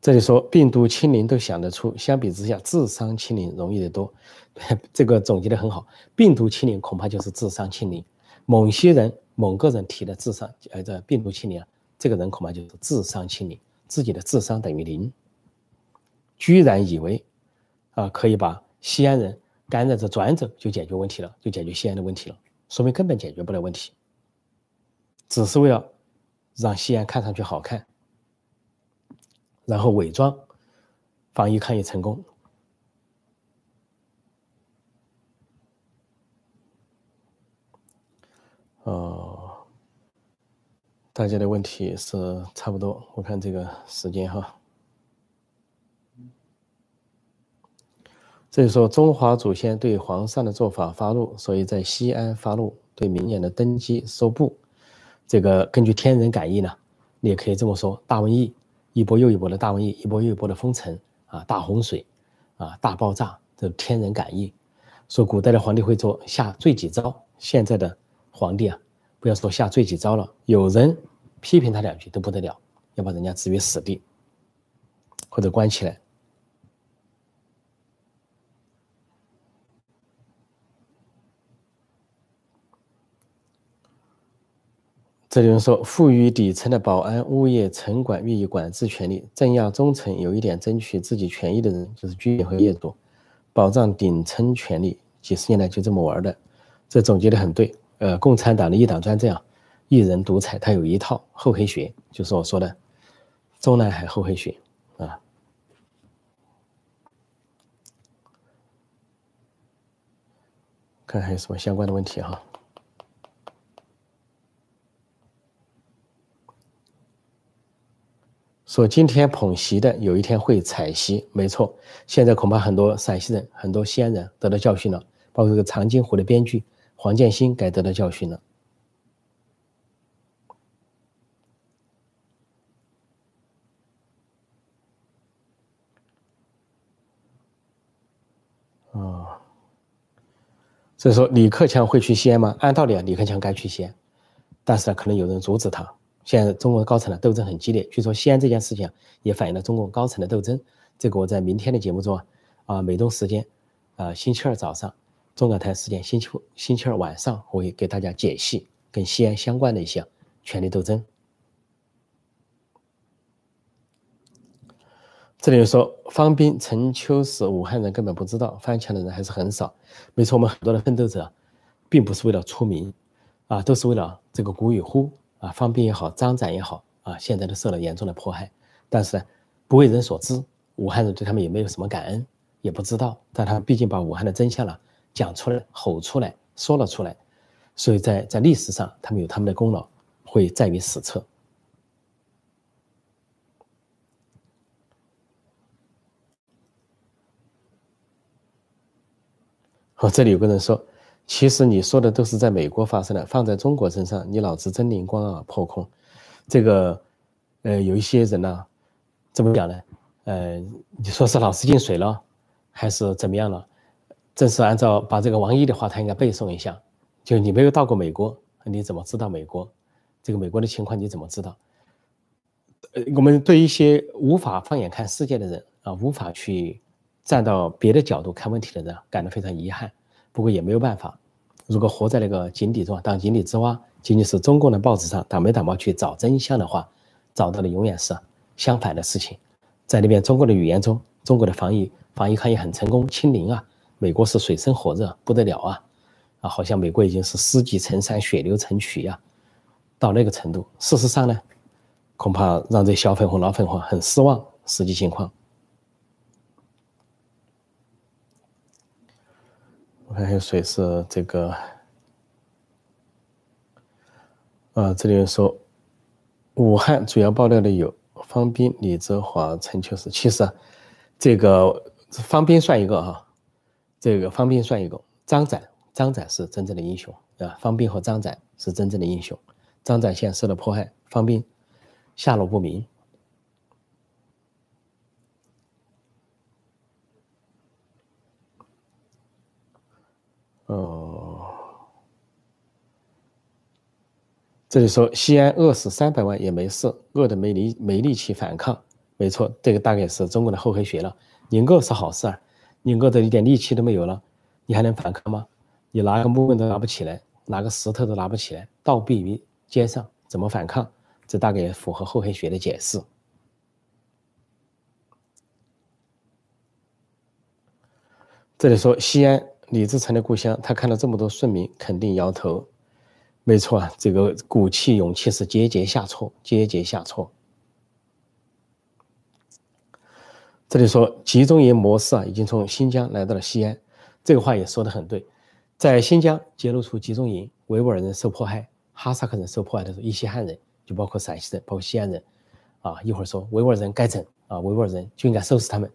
这里说病毒清零都想得出，相比之下，智商清零容易得多。这个总结的很好，病毒清零恐怕就是智商清零。某些人、某个人提的智商，呃，这病毒清零啊，这个人恐怕就是智商清零，自己的智商等于零，居然以为啊可以把西安人感染者转走就解决问题了，就解决西安的问题了，说明根本解决不了问题，只是为了让西安看上去好看。然后伪装防疫抗疫成功。哦，大家的问题是差不多，我看这个时间哈。这里说中华祖先对皇上的做法发怒，所以在西安发怒，对明年的登基收布。这个根据天人感应呢，你也可以这么说，大瘟疫。一波又一波的大瘟疫，一波又一波的封城啊，大洪水啊，大爆炸，这天人感应。说古代的皇帝会做下罪己诏，现在的皇帝啊，不要说下罪己诏了，有人批评他两句都不得了，要把人家置于死地，或者关起来。这里人说，赋予底层的保安、物业、城管予以管制权利，镇压中层有一点争取自己权益的人，就是居民和业主，保障顶层权利。几十年来就这么玩的，这总结的很对。呃，共产党的一党专政啊，一人独裁，他有一套厚黑学，就是我说的中南海厚黑学啊。看还有什么相关的问题哈？说今天捧席的，有一天会踩席，没错。现在恐怕很多陕西人、很多西安人得到教训了，包括这个长津湖的编剧黄建新该得到教训了。哦，所以说李克强会去西安吗？按道理啊，李克强该去西安，但是呢，可能有人阻止他。现在中国高层的斗争很激烈，据说西安这件事情也反映了中共高层的斗争。这个我在明天的节目中啊啊，美东时间啊，星期二早上，中港台时间星期五、星期二晚上，我会给大家解析跟西安相关的一些权力斗争。这里说方斌、陈秋实，武汉人根本不知道，翻墙的人还是很少。没错，我们很多的奋斗者，并不是为了出名，啊，都是为了这个谷与呼啊。方斌也好，张展也好，啊，现在都受了严重的迫害，但是，不为人所知。武汉人对他们也没有什么感恩，也不知道。但他毕竟把武汉的真相了讲出来、吼出来、说了出来，所以在在历史上，他们有他们的功劳，会载于史册。哦，这里有个人说，其实你说的都是在美国发生的，放在中国身上，你脑子真灵光啊！破空，这个，呃，有一些人呢，怎么讲呢？呃，你说是脑子进水了，还是怎么样了？正是按照把这个王毅的话，他应该背诵一下。就你没有到过美国，你怎么知道美国？这个美国的情况你怎么知道？呃，我们对一些无法放眼看世界的人啊，无法去。站到别的角度看问题的人感到非常遗憾，不过也没有办法。如果活在那个井底中当井底之蛙，仅仅是中共的报纸上打没打毛去找真相的话，找到的永远是相反的事情。在那边中国的语言中，中国的防疫防疫抗疫很成功，清零啊，美国是水深火热不得了啊，啊，好像美国已经是尸积成山血流成渠呀，到那个程度。事实上呢，恐怕让这小粉红老粉红很失望。实际情况。还有谁是这个？啊，这里面说，武汉主要爆料的有方斌、李泽华、陈秋实。其实，这个方斌算一个哈，这个方斌算一个。张展，张展是真正的英雄啊！方斌和张展是真正的英雄。张展现受了迫害，方斌下落不明。哦，这里说西安饿死三百万也没事，饿的没力没力气反抗。没错，这个大概是中国的厚黑学了。你饿是好事儿，你饿的一点力气都没有了，你还能反抗吗？你拿个木棍都拿不起来，拿个石头都拿不起来，倒毙于街上，怎么反抗？这大概也符合厚黑学的解释。这里说西安。李自成的故乡，他看到这么多顺民，肯定摇头。没错啊，这个骨气、勇气是节节下挫，节节下挫。这里说集中营模式啊，已经从新疆来到了西安，这个话也说的很对。在新疆揭露出集中营，维吾尔人受迫害，哈萨克人受迫害的时候，一些汉人就包括陕西人，包括西安人，啊，一会儿说维吾尔人该整啊，维吾尔人就应该收拾他们，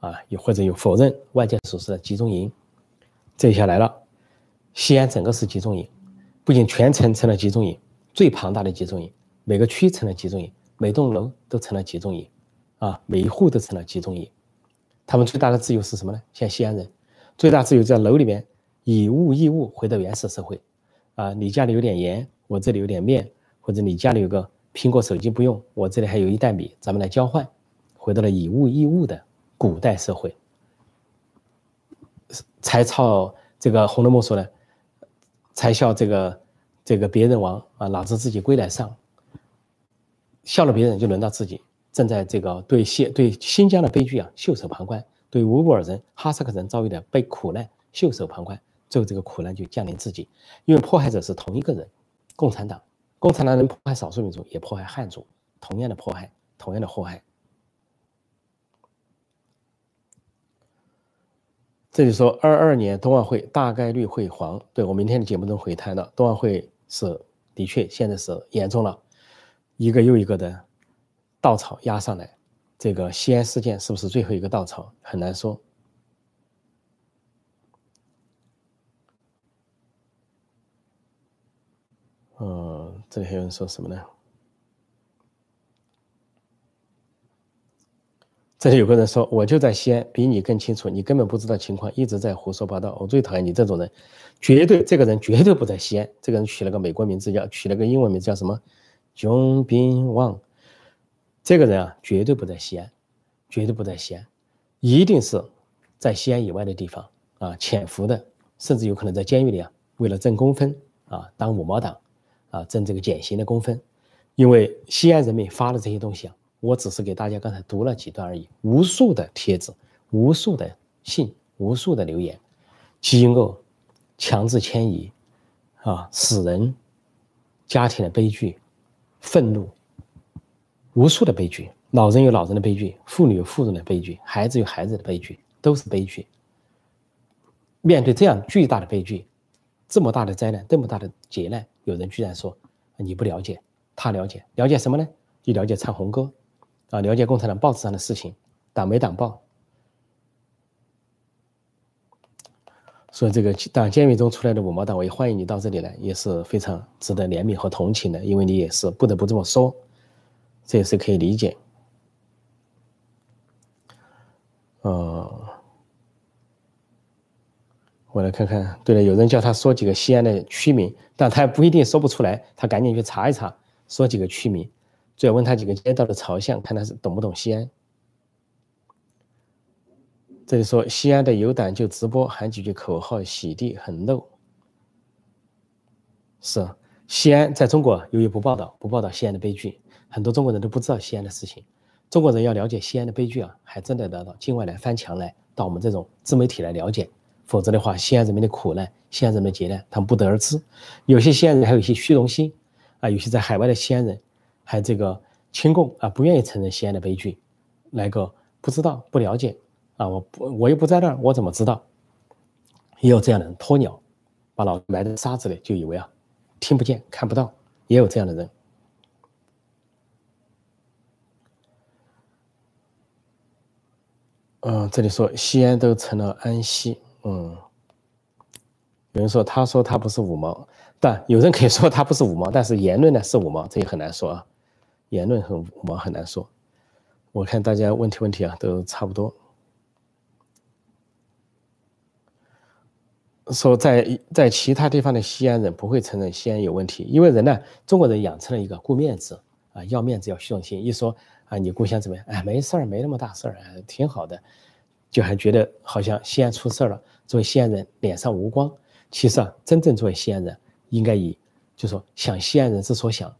啊，又或者有否认外界所说的集中营。这一下来了，西安整个是集中营，不仅全城成了集中营，最庞大的集中营，每个区成了集中营，每栋楼都成了集中营，啊，每一户都成了集中营。他们最大的自由是什么呢？像西安人，最大自由在楼里面以物易物，回到原始社会。啊，你家里有点盐，我这里有点面，或者你家里有个苹果手机不用，我这里还有一袋米，咱们来交换，回到了以物易物的古代社会。才操这个《红楼梦》说的，才笑这个这个别人亡啊，哪知自己归来上。笑了别人，就轮到自己。正在这个对新对新疆的悲剧啊袖手旁观，对维吾尔人、哈萨克人遭遇的被苦难袖手旁观，最后这个苦难就降临自己。因为迫害者是同一个人，共产党，共产党人迫害少数民族，也迫害汉族，同样的迫害，同样的祸害。这里说二二年冬奥会大概率会黄，对我明天的节目中会谈到，冬奥会是的确现在是严重了，一个又一个的稻草压上来，这个西安事件是不是最后一个稻草很难说。嗯，这里还有人说什么呢？这里有个人说，我就在西安，比你更清楚，你根本不知道情况，一直在胡说八道。我最讨厌你这种人，绝对这个人绝对不在西安。这个人取了个美国名字，叫取了个英文名字叫什么？John Bin Wang。这个人啊，绝对不在西安，绝对不在西安，一定是在西安以外的地方，啊潜伏的，甚至有可能在监狱里啊，为了挣工分啊，当五毛党啊，挣这个减刑的工分。因为西安人民发的这些东西啊，我只是给大家刚才读了几段而已，无数的帖子，无数的信，无数的留言，饥饿、强制迁移啊，死人、家庭的悲剧、愤怒，无数的悲剧。老人有老人的悲剧，妇女有妇人的悲剧，孩子有孩子的悲剧，都是悲剧。面对这样巨大的悲剧，这么大的灾难，这么大的劫难，有人居然说你不了解，他了解，了解什么呢？就了解唱红歌，啊，了解共产党报纸上的事情，党没党报。所以这个党监狱中出来的五毛党，我也欢迎你到这里来，也是非常值得怜悯和同情的，因为你也是不得不这么说，这也是可以理解。呃，我来看看。对了，有人叫他说几个西安的区名，但他不一定说不出来。他赶紧去查一查，说几个区名，最好问他几个街道的朝向，看他是懂不懂西安。这里说西安的有胆就直播喊几句口号，洗地很漏。是西安在中国由于不报道，不报道西安的悲剧，很多中国人都不知道西安的事情。中国人要了解西安的悲剧啊，还真的得到境外来翻墙来，到我们这种自媒体来了解。否则的话，西安人民的苦难、西安人民的劫难，他们不得而知。有些西安人还有一些虚荣心啊，有些在海外的西安人还这个亲共啊，不愿意承认西安的悲剧，来个不知道、不了解啊，我不我又不在那儿，我怎么知道？也有这样的人鸵鸟，把脑埋在沙子里，就以为啊听不见、看不到，也有这样的人。嗯，这里说西安都成了安息。嗯，有人说他说他不是五毛，但有人可以说他不是五毛，但是言论呢是五毛，这也很难说啊。言论和五毛很难说。我看大家问题问题啊都差不多。说在在其他地方的西安人不会承认西安有问题，因为人呢，中国人养成了一个顾面子啊，要面子要虚荣心，一说。啊，你故乡怎么样？哎，没事儿，没那么大事儿，挺好的，就还觉得好像西安出事儿了。作为西安人，脸上无光。其实啊，真正作为西安人，应该以就说想西安人之所想，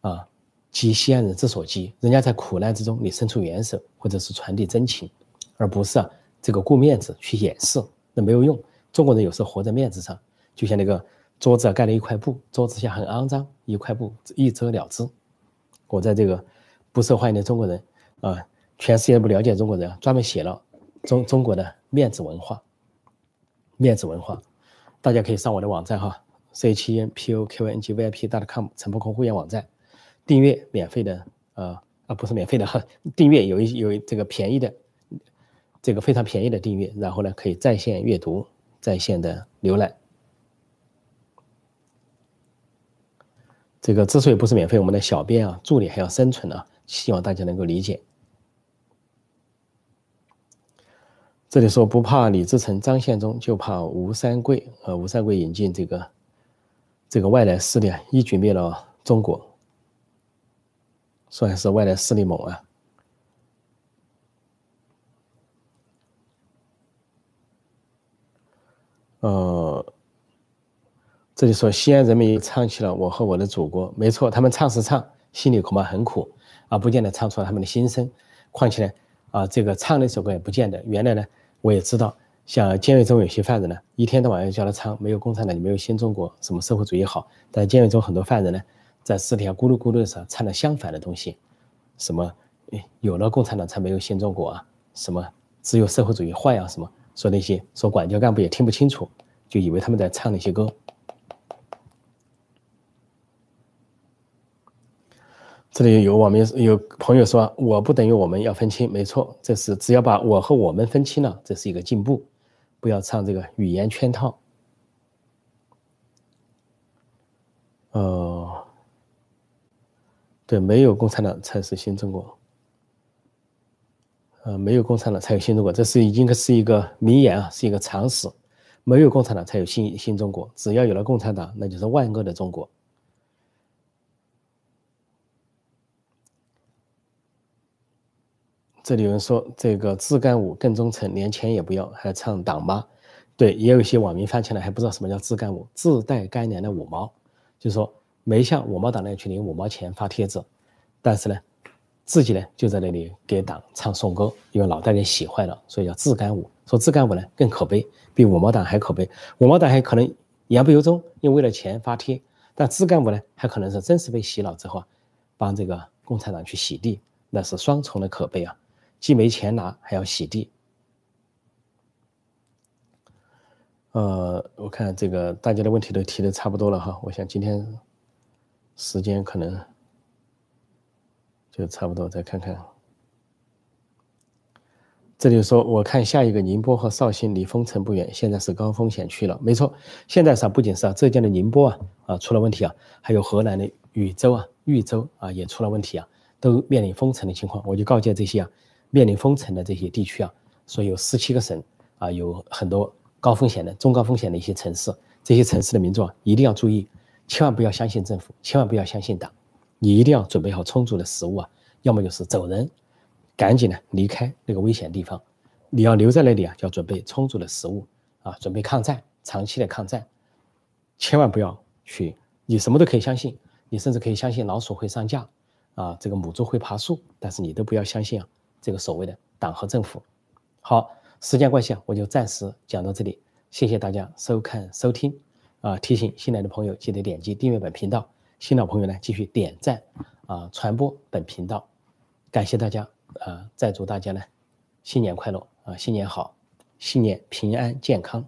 啊，急西安人之所急。人家在苦难之中，你伸出援手，或者是传递真情，而不是啊这个顾面子去掩饰，那没有用。中国人有时候活在面子上，就像那个桌子盖了一块布，桌子下很肮脏，一块布一遮了之。我在这个。不受欢迎的中国人，啊，全世界不了解中国人，专门写了中中国的面子文化，面子文化，大家可以上我的网站哈，c 七 n p o q n g v i p dot com 陈伯空会员网站，订阅免费的，呃啊不是免费的哈，订阅有一有这个便宜的，这个非常便宜的订阅，然后呢可以在线阅读，在线的浏览。这个之所以不是免费，我们的小编啊助理还要生存啊。希望大家能够理解。这里说不怕李自成、张献忠，就怕吴三桂。呃，吴三桂引进这个这个外来势力啊，一举灭了中国，算是外来势力猛啊。呃，这里说西安人民唱起了《我和我的祖国》，没错，他们唱是唱，心里恐怕很苦。啊，不见得唱出了他们的心声。况且呢，啊，这个唱那首歌也不见得。原来呢，我也知道，像监狱中有些犯人呢，一天到晚要叫他唱“没有共产党，就没有新中国”，什么社会主义好。但监狱中很多犯人呢，在尸体上咕噜咕噜的时候唱了相反的东西，什么有了共产党才没有新中国啊，什么只有社会主义坏啊，什么说那些说管教干部也听不清楚，就以为他们在唱那些歌。这里有网民有朋友说，我不等于我们要分清，没错，这是只要把我和我们分清了，这是一个进步，不要唱这个语言圈套。呃，对，没有共产党才是新中国，呃，没有共产党才有新中国，这是应该是一个名言啊，是一个常识，没有共产党才有新新中国，只要有了共产党，那就是万恶的中国。这里有人说，这个自干五更忠诚，连钱也不要，还唱党吗，对，也有一些网民翻起来还不知道什么叫自干五，自带干粮的五毛，就是说没向五毛党那去领五毛钱发帖子，但是呢，自己呢就在那里给党唱颂歌，因为脑袋给洗坏了，所以叫自干五。说自干五呢更可悲，比五毛党还可悲。五毛党还可能言不由衷，因为为了钱发帖，但自干五呢还可能是真是被洗脑之后，帮这个共产党去洗地，那是双重的可悲啊，既没钱拿，还要洗地。呃，我看这个大家的问题都提的差不多了哈，我想今天时间可能就差不多，再看看。这里说，我看下一个宁波和绍兴离封城不远，现在是高风险区了。没错，现在上不仅是啊，浙江的宁波啊啊出了问题啊，还有河南的禹州啊、豫州啊也出了问题啊，都面临封城的情况。我就告诫这些啊面临封城的这些地区啊，说有十七个省啊，有很多。高风险的、中高风险的一些城市，这些城市的民众啊，一定要注意，千万不要相信政府，千万不要相信党，你一定要准备好充足的食物啊，要么就是走人，赶紧呢离开那个危险地方。你要留在那里啊，就要准备充足的食物啊，准备抗战，长期的抗战。千万不要去，你什么都可以相信，你甚至可以相信老鼠会上架啊，这个母猪会爬树，但是你都不要相信啊，这个所谓的党和政府。好。时间关系啊，我就暂时讲到这里。谢谢大家收看收听，啊，提醒新来的朋友记得点击订阅本频道，新老朋友呢继续点赞啊，传播本频道。感谢大家啊，再祝大家呢新年快乐啊，新年好，新年平安健康。